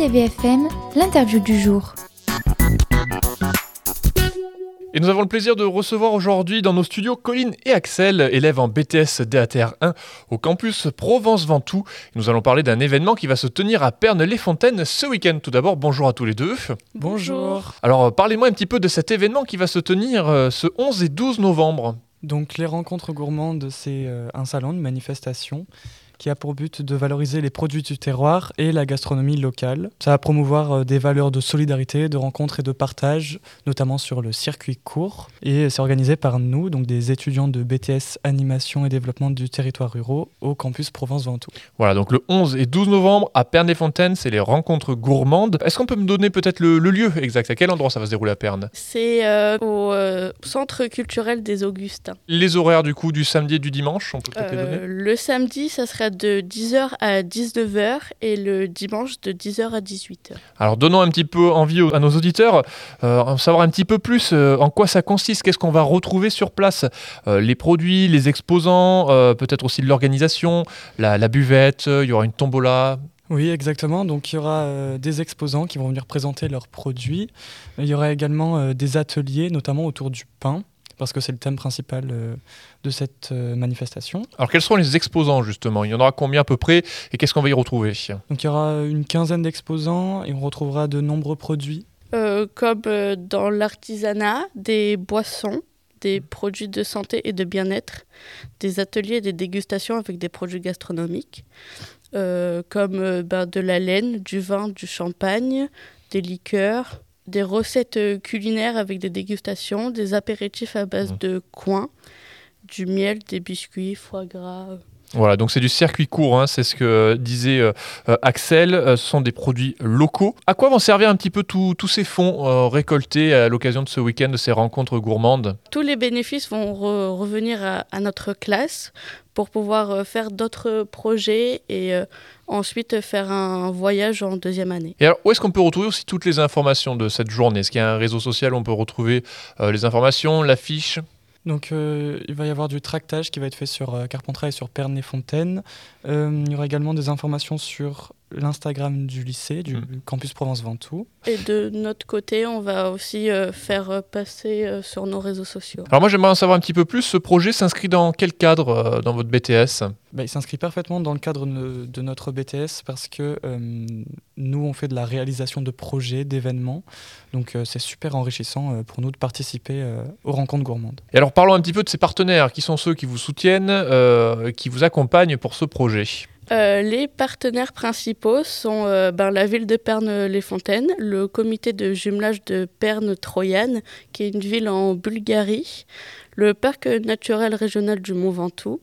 RTVFM, l'interview du jour. Et nous avons le plaisir de recevoir aujourd'hui dans nos studios Colline et Axel, élèves en BTS DATR 1 au campus Provence-Ventoux. Nous allons parler d'un événement qui va se tenir à Pernes-les-Fontaines ce week-end. Tout d'abord, bonjour à tous les deux. Bonjour. Alors, euh, parlez-moi un petit peu de cet événement qui va se tenir euh, ce 11 et 12 novembre. Donc les rencontres gourmandes, c'est euh, un salon, une manifestation qui a pour but de valoriser les produits du terroir et la gastronomie locale. Ça va promouvoir euh, des valeurs de solidarité, de rencontre et de partage, notamment sur le circuit court. Et c'est organisé par nous, donc des étudiants de BTS Animation et Développement du territoire ruraux au campus Provence-Ventoux. Voilà, donc le 11 et 12 novembre à Pernes-les-Fontaines, c'est les rencontres gourmandes. Est-ce qu'on peut me donner peut-être le, le lieu exact? À quel endroit ça va se dérouler à Pernes C'est euh, au euh, Centre culturel des Augustins. Les horaires du coup du samedi et du dimanche, on peut peut-être les donner? le samedi, ça sera de 10h à 19h et le dimanche de 10h à 18h. Alors donnons un petit peu envie à nos auditeurs, euh, en savoir un petit peu plus euh, en quoi ça consiste, qu'est-ce qu'on va retrouver sur place, Euh, les produits, les exposants, euh, peut-être aussi de l'organisation, la, la buvette, il y aura une tombola. Oui, exactement. Donc il y aura euh, des exposants qui vont venir présenter leurs produits. Il y aura également euh, des ateliers, notamment autour du pain, parce que c'est le thème principal euh, de cette euh, manifestation. Alors quels seront les exposants justement? Il y en aura combien à peu près? Et qu'est-ce qu'on va y retrouver? Donc il y aura une quinzaine d'exposants et on retrouvera de nombreux produits. Euh, comme dans l'artisanat, des boissons, des produits de santé et de bien-être, des ateliers et des dégustations avec des produits gastronomiques, euh, comme ben, de la laine, du vin, du champagne, des liqueurs, des recettes euh, culinaires avec des dégustations, des apéritifs à base Mhm. de coin, du miel, des biscuits, foie gras. Voilà, donc c'est du circuit court, hein, c'est ce que disait euh, euh, Axel, euh, ce sont des produits locaux. À quoi vont servir un petit peu tous tous ces fonds euh, récoltés à l'occasion de ce week-end, de ces rencontres gourmandes? Tous les bénéfices vont re- revenir à, à notre classe pour pouvoir faire d'autres projets et ensuite faire un voyage en deuxième année. Et alors, où est-ce qu'on peut retrouver aussi toutes les informations de cette journée? Est-ce qu'il y a un réseau social où on peut retrouver les informations, l'affiche? Donc euh, il va y avoir du tractage qui va être fait sur euh, Carpentras et sur Pernes-les-Fontaines. Euh, il y aura également des informations sur l'Instagram du lycée, du Mm. campus Provence-Ventoux. Et de notre côté, on va aussi euh, faire euh, passer euh, sur nos réseaux sociaux. Alors moi, j'aimerais en savoir un petit peu plus. Ce projet s'inscrit dans quel cadre euh, dans votre BTS Bah, il s'inscrit parfaitement dans le cadre de, de notre BTS parce que euh, nous, on fait de la réalisation de projets, d'événements. Donc euh, c'est super enrichissant euh, pour nous de participer euh, aux rencontres gourmandes. Et alors, parlons un petit peu de ces partenaires. Qui sont ceux qui vous soutiennent, euh, qui vous accompagnent pour ce projet Euh, les partenaires principaux sont euh, ben, la ville de Pernes-les-Fontaines, le comité de jumelage de Pernes-Troyane, qui est une ville en Bulgarie, le parc naturel régional du Mont Ventoux,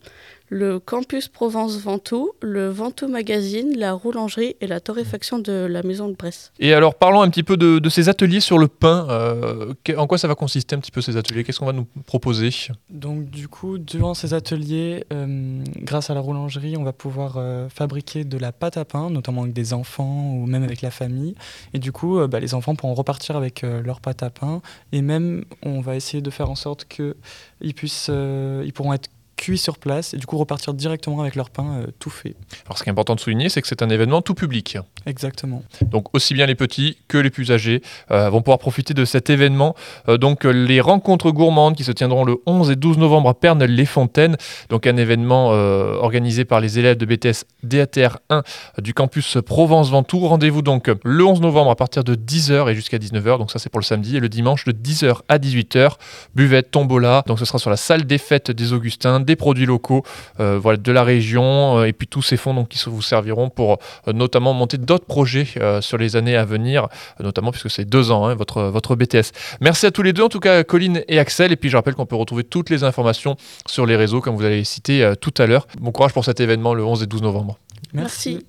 le campus Provence-Ventoux, le Ventoux Magazine, la roulangerie et la torréfaction de la maison de Bresse. Et alors, parlons un petit peu de, de ces ateliers sur le pain. Euh, que- en quoi ça va consister un petit peu ces ateliers? Qu'est-ce qu'on va nous proposer? Donc du coup, durant ces ateliers, euh, grâce à la roulangerie, on va pouvoir euh, fabriquer de la pâte à pain, notamment avec des enfants ou même avec la famille. Et du coup, euh, bah, les enfants pourront repartir avec euh, leur pâte à pain. Et même, on va essayer de faire en sorte qu'ils puissent, euh, ils pourront être cuits sur place et du coup repartir directement avec leur pain euh, tout fait. Alors, ce qui est important de souligner, c'est que c'est un événement tout public. Exactement. Donc aussi bien les petits que les plus âgés euh, vont pouvoir profiter de cet événement. Euh, donc les rencontres gourmandes qui se tiendront le 11 et 12 novembre à Pernes-les-Fontaines. Donc un événement euh, organisé par les élèves de BTS DATR 1 du campus Provence-Ventoux. Rendez-vous donc le 11 novembre à partir de 10h et jusqu'à 19h. Donc ça c'est pour le samedi et le dimanche de 10h à 18h. Buvette, tombola. Donc ce sera sur la salle des fêtes des Augustins, des produits locaux voilà, de la région et puis tous ces fonds donc, qui vous serviront pour notamment monter d'autres projets euh, sur les années à venir, notamment puisque c'est deux ans, hein, votre, votre BTS. Merci à tous les deux, en tout cas Colline et Axel. Et puis je rappelle qu'on peut retrouver toutes les informations sur les réseaux, comme vous allez les citer euh, tout à l'heure. Bon courage pour cet événement le 11 et 12 novembre. Merci.